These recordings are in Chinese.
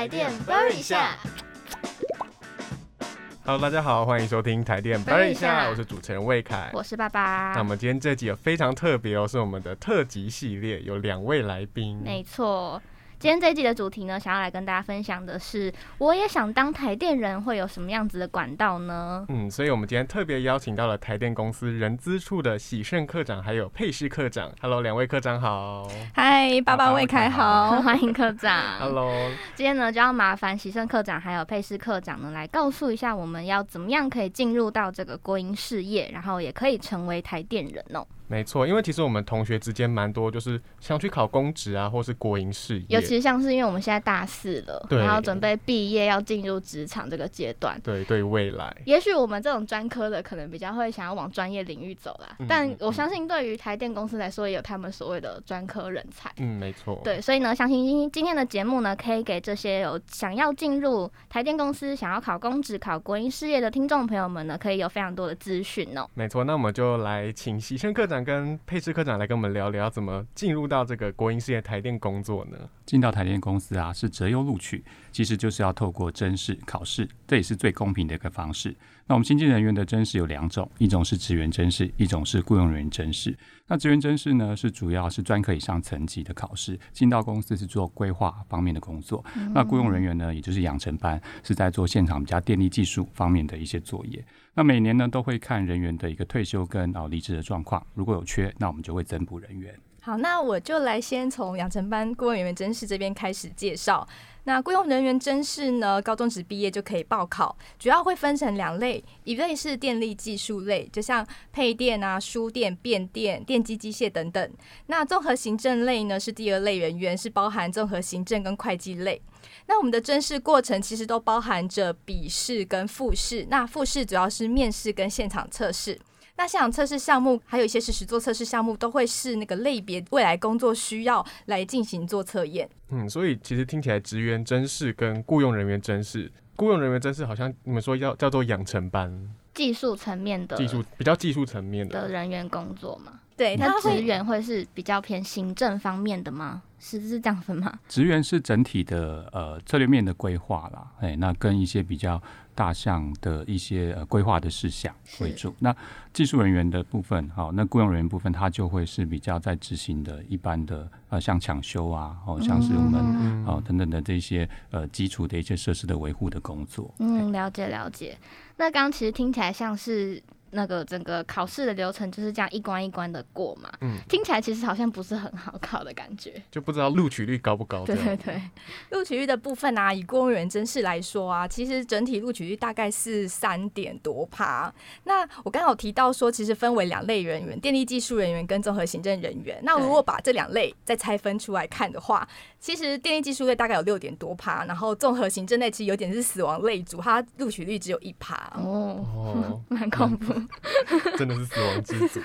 台电 burn 一下。Hello，大家好，欢迎收听台电 Burn 一下我是主持人魏凯。我是爸爸那我。们今天这集有非常特别哦，是我们的特辑系列，有两位来宾。没错，今天这一集的主题呢，想要来跟大家分享的是，我也想当台电人，会有什么样子的管道呢？嗯，所以我们今天特别邀请到了台电公司人资处的喜盛科长，还有佩诗科长。Hello，两位科长好。嗨，爸爸爸魏凯好。欢迎科长。Hello，今天呢，就要麻烦喜盛科长还有佩诗科长呢，来告诉一下我们要怎么样可以进入到这个国营事业，然后也可以成为台电人哦。没错，因为其实我们同学之间蛮多，就是想去考公职啊，或是国营事业。尤其像是因为我们现在大四了，然后准备毕业要进入职场这个阶段。对对未来，也许我们这种专科的可能比较会想要往专业领域走啦，嗯但嗯我相信对于台电公司来说，也有他们所谓的专科人才。嗯，没错。对，所以呢，相信今今天的节目呢，可以给这些有想要进入台电公司、想要考公职、考国营事业的听众朋友们呢，可以有非常多的资讯哦。没错，那我们就来请喜生科长跟佩斯科长来跟我们聊聊，怎么进入到这个国营事业台电工作呢？进到台电公司啊，是择优录取，其实就是要透过甄试考试，这也是最公平的一个方式。那我们新进人员的甄试有两种，一种是职员甄试，一种是雇佣人员甄试。那职员甄试呢，是主要是专科以上层级的考试，进到公司是做规划方面的工作。那雇佣人员呢，也就是养成班，是在做现场比较电力技术方面的一些作业。那每年呢，都会看人员的一个退休跟啊离职的状况，如果有缺，那我们就会增补人员。好，那我就来先从养成班雇佣人员甄试这边开始介绍。那雇佣人员甄试呢，高中职毕业就可以报考，主要会分成两类，一类是电力技术类，就像配电啊、输电、变电、电机机械等等。那综合行政类呢是第二类人员，是包含综合行政跟会计类。那我们的甄试过程其实都包含着笔试跟复试，那复试主要是面试跟现场测试。那现场测试项目，还有一些是实做测试项目，都会是那个类别未来工作需要来进行做测验。嗯，所以其实听起来职员甄试跟雇佣人员甄试，雇佣人员甄试好像你们说要叫做养成班，技术层面的技术比较技术层面的的。人员工作嘛，对，那职员会是比较偏行政方面的吗？是是这样分吗？职员是整体的呃策略面的规划啦，哎，那跟一些比较大项的一些呃规划的事项为主。那技术人员的部分，好、那雇佣人员部分，他就会是比较在执行的一般的呃像抢修啊，哦，像是我们嗯哦等等的这些呃基础的一些设施的维护的工作。嗯，了解了解。那刚刚其实听起来像是那个整个考试的流程就是这样一关一关的过嘛，嗯听起来其实好像不是很好考的感觉。就不知道录取率高不高。对对对，录取率的部分啊，以公务员真试来说啊，其实整体录取率大概是三点多趴。那我刚好提到说，其实分为两类人员：电力技术人员跟综合行政人员。那如果把这两类再拆分出来看的话，其实电力技术类大概有六点多趴，然后综合行政类其实有点是死亡类组，它录取率只有一趴。哦，哦，蛮恐怖。真的是死亡之组。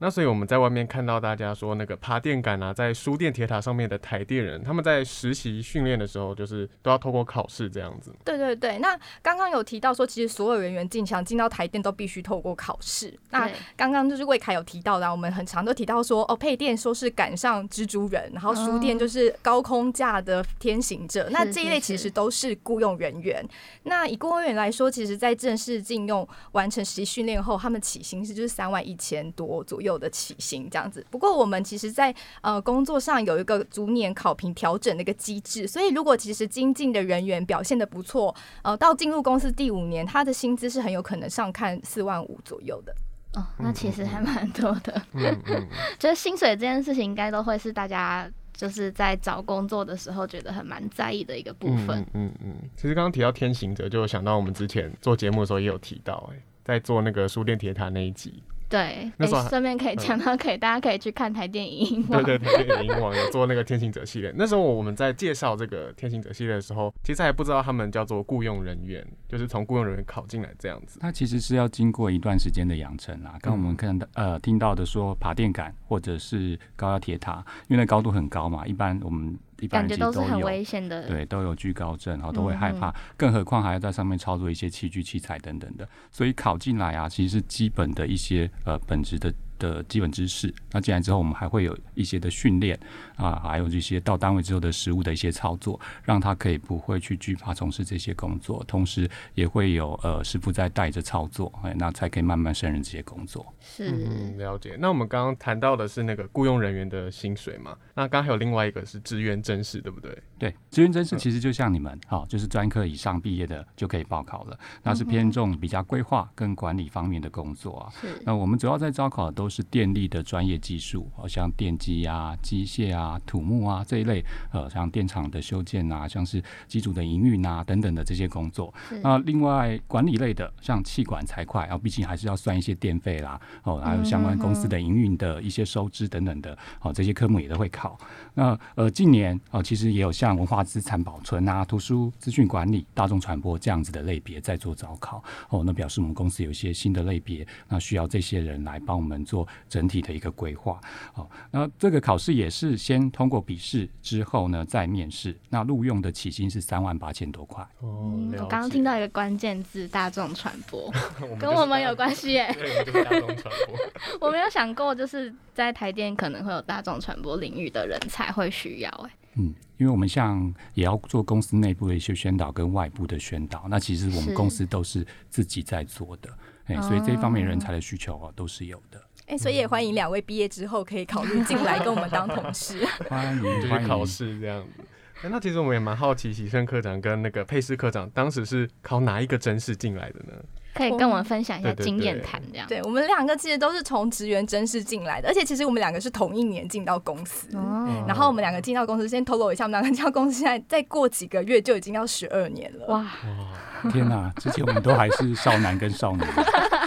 那所以我们在外面看到大家说那个爬电杆啊，在输电铁塔上面的台电人，他们在实习训练的时候，就是都要透过考试这样子。对对对，那刚刚有提到说，其实所有人员进墙进到台电都必须透过考试。那刚刚就是魏凯有提到的啊，我们很常都提到说，哦，配电说是赶上蜘蛛人，然后书店就是高空架的天行者。那这一类其实都是雇佣人员。那以雇佣人员来说，其实在正式进用完成实习训练后，他们起薪是就是三万一千多左右的起薪这样子。不过我们其实在呃工作上有一个逐年考评调整的一个机制，所以如果其实精进的人员表现的不错，呃，到进入公司第五年，他的薪资是很有可能上看四万五左右的。哦，那其实还蛮多的。嗯嗯，就是薪水这件事情，应该都会是大家就是在找工作的时候觉得很蛮在意的一个部分。嗯嗯嗯嗯。其实刚刚提到天行者，就想到我们之前做节目的时候也有提到、哎，在做那个书店铁塔那一集，对，那顺、便可以讲到，可以大家可以去看台电影 对对对，对，银网有做那个天行者系列。那时候我们在介绍这个天行者系列的时候，其实还不知道他们叫做雇佣人员，就是从雇佣人员考进来这样子。它其实是要经过一段时间的养成啦。刚我们看到呃听到的说爬电杆或者是高压铁塔，因为那高度很高嘛，一般我们一般感觉人其实都都是很有。危险的。对，都有惧高症，然后都会害嗯怕，更何况还要在上面操作一些器具、器材等等的，所以考进来啊，其实是基本的一些呃本质的的基本知识。那进来之后，我们还会有一些的训练啊，还有这些到单位之后的实务的一些操作，让他可以不会去惧怕从事这些工作，同时也会有呃师傅在带着操作，哎，那才可以慢慢胜任这些工作。是嗯，了解。那我们刚刚谈到的是那个雇佣人员的薪水嘛？那刚刚还有另外一个是志愿真试，对不对？对，职员真试其实就像你们，好、就是专科以上毕业的就可以报考了，那是偏重比较规划跟管理方面的工作啊。是那我们主要在招考的都是电力的专业技术，好像电机啊、机械啊、土木啊这一类，呃，像电厂的修建啊，像是机组的营运啊等等的这些工作。那另外管理类的，像气管财会，然后毕竟还是要算一些电费啦，哦，还有相关公司的营运的一些收支等等的，哦，这些科目也都会考。那呃，近年哦，其实也有像文化资产保存啊、图书资讯管理、大众传播这样子的类别在做招考。哦，那表示我们公司有一些新的类别，那需要这些人来帮我们做整体的一个规划。哦，那这个考试也是先通过笔试之后呢，再面试。那录用的起薪是三万八千多块。哦我刚刚听到一个关键字“大众传播 ”，跟我们有关系耶。对，我们就是大众传播。我没有想过，就是在台电可能会有大众传播领域的人才会需要。哎，嗯，因为我们像也要做公司内部的一些宣导跟外部的宣导，那其实我们公司都是自己在做的，哎、所以这一方面人才的需求啊都是有的。哎、所以也欢迎两位毕业之后可以考虑进来跟我们当同事。欢迎就是欢迎考试这样子。哎那其实我们也蛮好奇，喜胜科长跟那个佩斯科长当时是考哪一个真试进来的呢？可以跟我们分享一下经验谈，这样。对我们两个其实都是从职员真试进来的，而且其实我们两个是同一年进到公司。哦，然后我们两个进到公司，先透露一下，我们两个进到公司，现在再过几个月就已经要十二年了。哇，哇，天哪、之前我们都还是少男跟少女，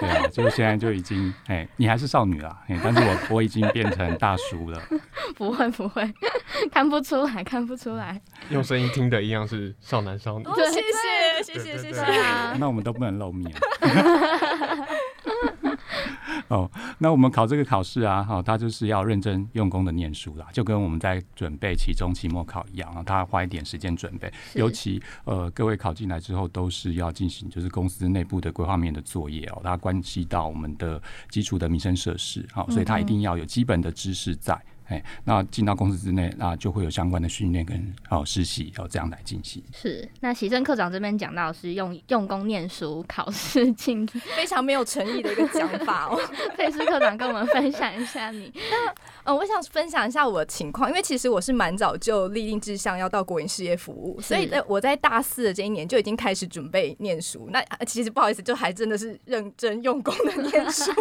对啊，就现在就已经，哎、你还是少女啦，哎、但是我 我已经变成大叔了。不会不会，看不出来，看不出来。用声音听的一样是少男少女。谢谢谢谢谢对对对谢。啊，那我们都不能露面。哦，那我们考这个考试啊，哈、他就是要认真用功的念书啦，就跟我们在准备期中、期末考一样啊，他花一点时间准备。尤其呃，各位考进来之后，都是要进行就是公司内部的规划面的作业哦，它关系到我们的基础的民生设施，好、所以它一定要有基本的知识在。哎，那进到公司之内，那就会有相关的训练跟哦实习哦这样来进行。是。那喜正科长这边讲到是用用功念书考试进，非常没有诚意的一个讲法哦。佩斯科长跟我们分享一下你。嗯，我想分享一下我的情况，因为其实我是蛮早就立定志向要到国营事业服务，所以在我在大四的这一年就已经开始准备念书。那呃其实不好意思，就还真的是认真用功的念书。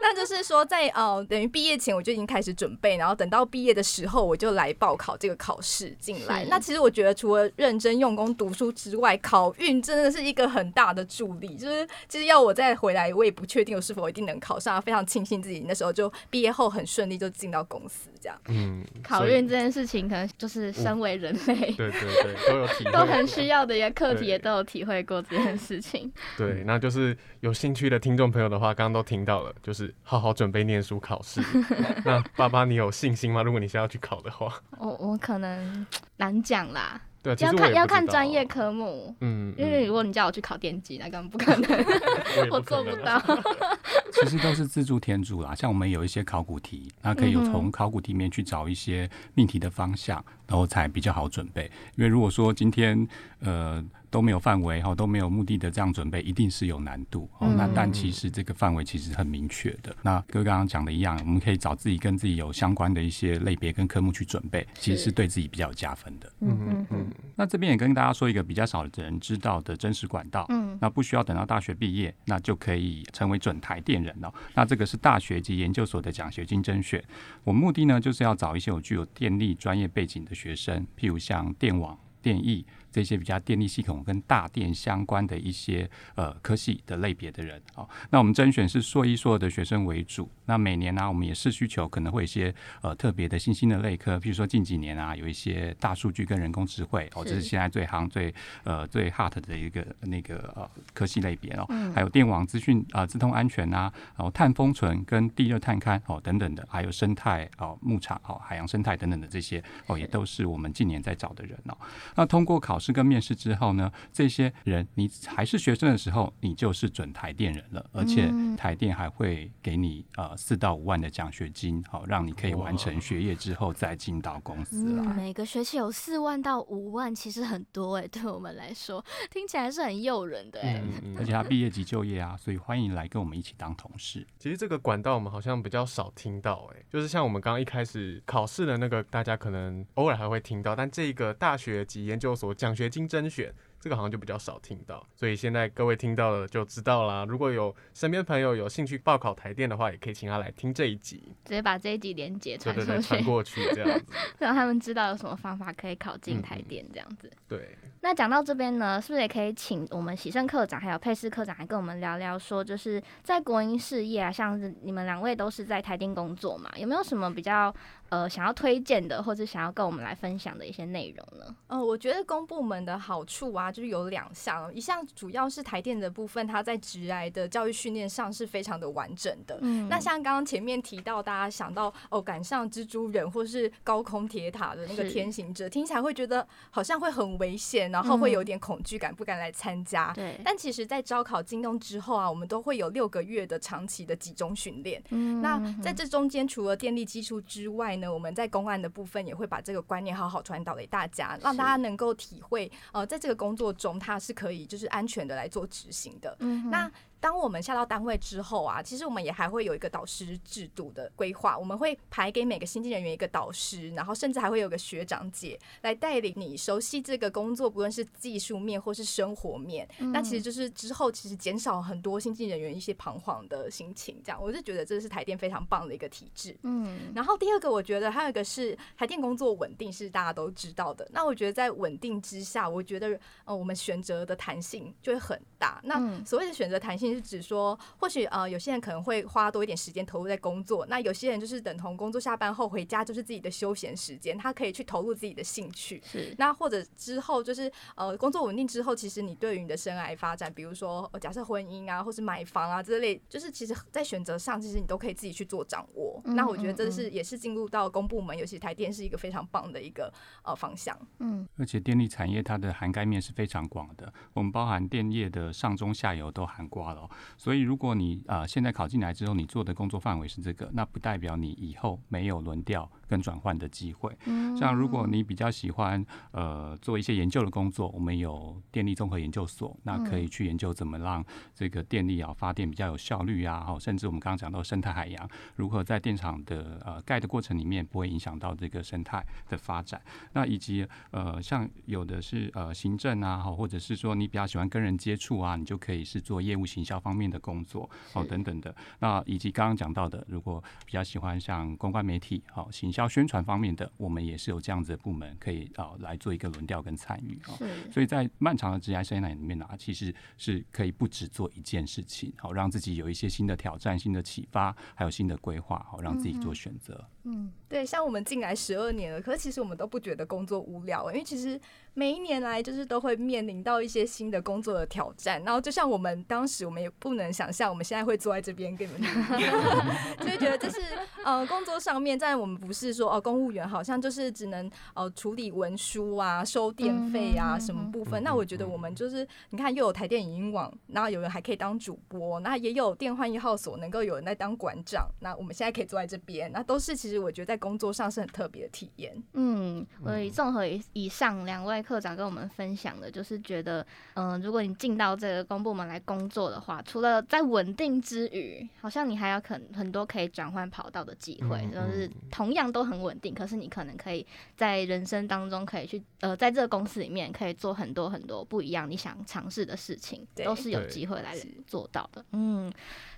那就是说在，呃等于毕业前我就已经开始准备，然后等到毕业的时候我就来报考这个考试进来。那其实我觉得除了认真用功读书之外，考运真的是一个很大的助力。就是其实要我再回来，我也不确定我是否一定能考上，非常庆幸自己那时候就毕业后很顺利就进到公司这样。嗯，考运这件事情，可能就是身为人类对对对，都有体会，都很需要的一个课题，也都有体会过这件事情。对，那就是有兴趣的听众朋友的话，刚刚都听到了，就是好好准备念书考试。那爸爸，你有信心吗？如果你现在要去考的话，我我可能难讲啦，对要看要看专业科目。嗯，因为如果你叫我去考电机，那根本不可能，我可能做不到。其实都是自助天主啦，像我们有一些考古题，那可以从考古题里面去找一些命题的方向，然后才比较好准备。因为如果说今天呃都没有范围哈，都没有目的的这样准备，一定是有难度哦。那嗯但其实这个范围其实很明确的。那跟刚刚讲的一样，我们可以找自己跟自己有相关的一些类别跟科目去准备，其实是是对自己比较有加分的。嗯嗯嗯那这边也跟大家说一个比较少的人知道的真实管道，嗯，那不需要等到大学毕业，那就可以成为准台电人了。那这个是大学及研究所的奖学金甄选。我目的呢，就是要找一些有具有电力专业背景的学生，譬如像电网、电艺这些比较电力系统跟大电相关的一些呃科系的类别的人。哦，那我们甄选是硕一、硕二的学生为主。那每年呢、我们也是需求可能会有一些呃特别的新兴的类科，譬如说近几年啊，有一些大数据跟人工智慧，哦，这是是现在最行最呃最 hot 的一个那个呃科系类别哦，嗯还有电网资讯啊、自通安全啊，然后碳封存跟地热探勘哦等等的，还有生态哦牧场哦海洋生态等等的这些哦，也都是我们近年在找的人哦。那通过考试跟面试之后呢，这些人你还是学生的时候，你就是准台电人了，而且台电还会给你呃四到五万的奖学金，好让你可以完成学业之后再进到公司嗯，每个学期有四万到五万，其实很多哎、对我们来说听起来是很诱人的哎、嗯嗯而且他毕业即就业啊，所以欢迎来跟我们一起当同事。其实这个管道我们好像比较少听到、欸，就是像我们刚刚一开始考试的那个，大家可能偶尔还会听到，但这个大学及研究所奖学金甄选，这个好像就比较少听到。所以现在各位听到了就知道啦。如果有身边朋友有兴趣报考台电的话，也可以请他来听这一集，直接把这一集连接传出去传，过去这样子。让他们知道有什么方法可以考进嗯台电这样子。对，那讲到这边呢，是不是也可以请我们喜盛科长还有佩斯科长来跟我们聊聊，说就是在国营事业啊，像是你们两位都是在台电工作嘛，有没有什么比较呃想要推荐的，或者想要跟我们来分享的一些内容呢？嗯，我觉得公部门的好处啊，就是有两项，一项主要是台电的部分，它在职癌的教育训练上是非常的完整的。嗯那像刚刚前面提到，大家想到哦，赶上蜘蛛人或是高空铁塔的那个天行者，听起来会觉得好像会很危险，然后会有点恐惧感，不敢来参加。对，但其实，在招考进洞之后啊，我们都会有六个月的长期的集中训练。嗯那在这中间，除了电力技术之外呢，我们在公安的部分也会把这个观念好好传导给大家，让大家能够体会，呃，在这个工作中，它是可以就是安全的来做执行的。嗯那当我们下到单位之后啊，其实我们也还会有一个导师制度的规划，我们会排给每个新进人员一个导师，然后甚至还会有个学长姐来带领你熟悉这个工作，不论是技术面或是生活面。那其实就是之后其实减少很多新进人员一些彷徨的心情，这样我是觉得这是台电非常棒的一个体制。嗯然后第二个，我觉得还有一个是台电工作稳定，是大家都知道的。那我觉得在稳定之下，我觉得呃我们选择的弹性就会很大。那嗯所谓的选择弹性是指说，或许呃有些人可能会花多一点时间投入在工作，那有些人就是等同工作下班后回家就是自己的休闲时间，他可以去投入自己的兴趣。是那或者之后就是呃工作稳定之后，其实你对于你的生涯发展，比如说、呃假设婚姻啊，或是买房啊这类，就是其实在选择上，其实你都可以自己去做掌握。嗯那我觉得这是也是进入到公部门，尤其台电是一个非常棒的一个呃方向。嗯而且电力产业它的涵盖面是非常广的，我们包含电业的上中下游都涵盖了所以如果你啊现在考进来之后，你做的工作范围是这个，那不代表你以后没有轮调跟转换的机会。嗯像如果你比较喜欢呃做一些研究的工作，我们有电力综合研究所，那可以去研究怎么让这个电力啊发电比较有效率啊，好，甚至我们刚刚讲到生态海洋，如何在电厂的呃盖的过程里面不会影响到这个生态的发展。那以及呃像有的是呃行政啊，好，或者是说你比较喜欢跟人接触啊，你就可以是做业务行销方面的工作，哦等等的。那以及刚刚讲到的，如果比较喜欢像公关媒体、好、行销宣传方面的，我们也是有这样子的部门可以啊、来做一个轮调跟参与啊。所以在漫长的职业生涯里面呢、其实是可以不只做一件事情，好、让自己有一些新的挑战、新的启发，还有新的规划，好、让自己做选择。嗯对，像我们进来十二年了，可是其实我们都不觉得工作无聊，因为其实每一年来就是都会面临到一些新的工作的挑战。然后就像我们当时，我们也不能想象我们现在会坐在这边跟你们录音，所以觉得这是呃工作上面，在我们不是说哦、公务员好像就是只能呃处理文书啊、收电费啊嗯什么部分。嗯那我觉得我们就是你看又有台电影音网，然后有人还可以当主播，那也有电幻一号所能够有人在当馆长，那我们现在可以坐在这边，那都是其实我觉得在工作上是很特别的体验。嗯，所以综合以以上两位科长跟我们分享的，就是觉得，嗯、如果你进到这个公部门来工作的话，除了在稳定之余，好像你还有很很多可以转换跑道的机会，嗯就是嗯。同样都很稳定，可是你可能可以在人生当中可以去，呃，在这个公司里面可以做很多很多不一样你想尝试的事情，都是有机会来做到的。嗯，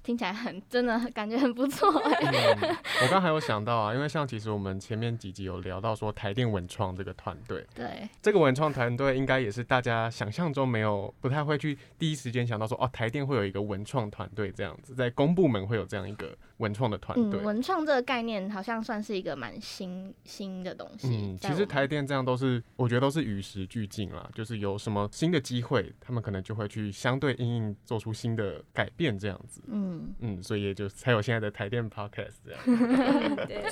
听起来很真的感觉很不错我刚还有想到啊，因为像其实我们前面几集有聊到说台电文创这个团队，对，这个文创团队应该也是大家想象中没有不太会去第一时间想到说哦，台电会有一个文创团队这样子，在公部门会有这样一个文创的团队嗯，。文创这个概念好像算是一个蛮新新的东西。嗯，其实台电这样都是，我觉得都是与时俱进啦。就是有什么新的机会，他们可能就会去相对应应做出新的改变，这样子。嗯，嗯，所以也就才有现在的台电 Podcast 这样。对，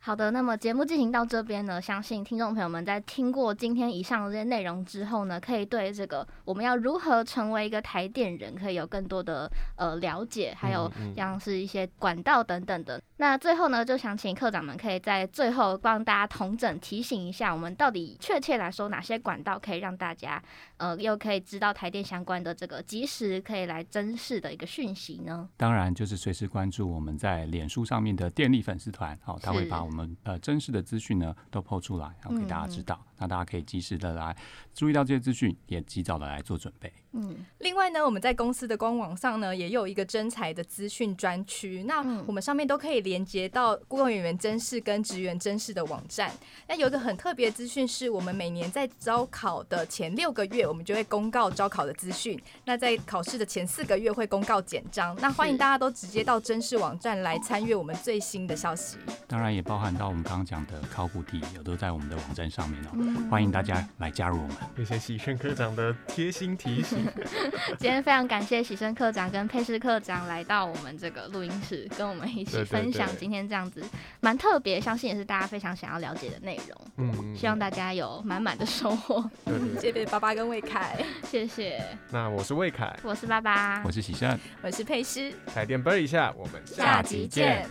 好的，那么节目进行到这边呢，相信听众朋友们在听过今天以上的这些内容之后呢，可以对这个我们要如何成为一个台电人，可以有更多的呃了解，还有像是一些管道等等的。那最后呢，就想请课长们可以在最后帮大家统整提醒一下，我们到底确切来说哪些管道可以让大家呃又可以知道台电相关的这个及时可以来珍视的一个讯息呢？当然就是随时关注我们在脸书上面的电力粉丝团，好、他会把我们呃真实的资讯呢都抛出来，然后给大家嗯知道，那大家可以及时的来注意到这些资讯，也及早的来做准备。嗯，另外呢，我们在公司的官网上呢，也有一个征才的资讯专区。那嗯我们上面都可以连接到雇佣演员甄试跟职员甄试的网站。那有一个很特别的资讯是，我们每年在招考的前六个月，我们就会公告招考的资讯。那在考试的前四个月会公告简章。那欢迎大家都直接到甄试网站来参阅我们最新的消息。当然也包含到我们刚刚讲的考古题，也都在我们的网站上面哦。嗯欢迎大家来加入我们。谢谢喜轩科长的贴心提醒。今天非常感谢喜生科长跟佩斯科长来到我们这个录音室，跟我们一起对对分享今天这样子蛮特别，相信也是大家非常想要了解的内容。嗯，希望大家有满满的收获。谢谢爸爸跟魏凯，谢谢。那我是魏凯，我是爸爸我，是喜善。我是佩诗，彩电啵一下，我们下集见。